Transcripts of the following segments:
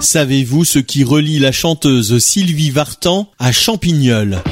Savez-vous ce qui relie la chanteuse Sylvie Vartan à Champignol?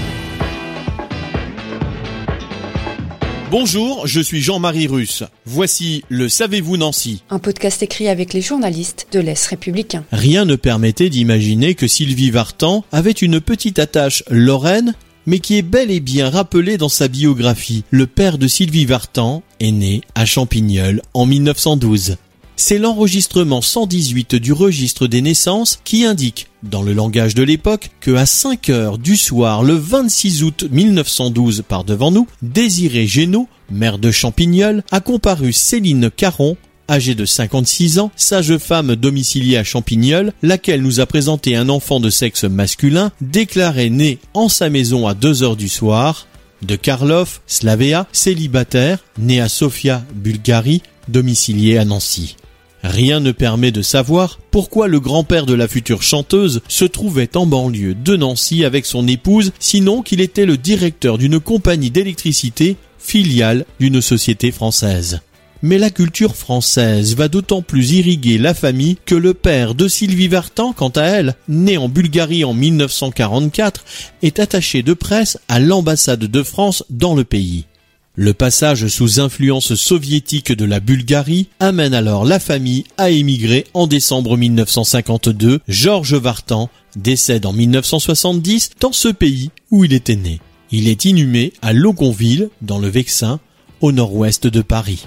Bonjour, je suis Jean-Marie Russe. Voici le Savez-vous Nancy Un podcast écrit avec les journalistes de l'Est républicain. Rien ne permettait d'imaginer que Sylvie Vartan avait une petite attache lorraine mais qui est bel et bien rappelé dans sa biographie. Le père de Sylvie Vartan est né à Champignol en 1912. C'est l'enregistrement 118 du registre des naissances qui indique, dans le langage de l'époque, que à 5 heures du soir le 26 août 1912 par devant nous, Désiré Génaud, maire de Champignol, a comparu Céline Caron âgée de 56 ans, sage-femme domiciliée à Champignol, laquelle nous a présenté un enfant de sexe masculin, déclaré né en sa maison à 2 heures du soir, de Karlov, Slavea, célibataire, né à Sofia, Bulgarie, domicilié à Nancy. Rien ne permet de savoir pourquoi le grand-père de la future chanteuse se trouvait en banlieue de Nancy avec son épouse, sinon qu'il était le directeur d'une compagnie d'électricité, filiale d'une société française. Mais la culture française va d'autant plus irriguer la famille que le père de Sylvie Vartan, quant à elle, né en Bulgarie en 1944, est attaché de presse à l'ambassade de France dans le pays. Le passage sous influence soviétique de la Bulgarie amène alors la famille à émigrer en décembre 1952. Georges Vartan décède en 1970 dans ce pays où il était né. Il est inhumé à Logonville, dans le Vexin, au nord-ouest de Paris.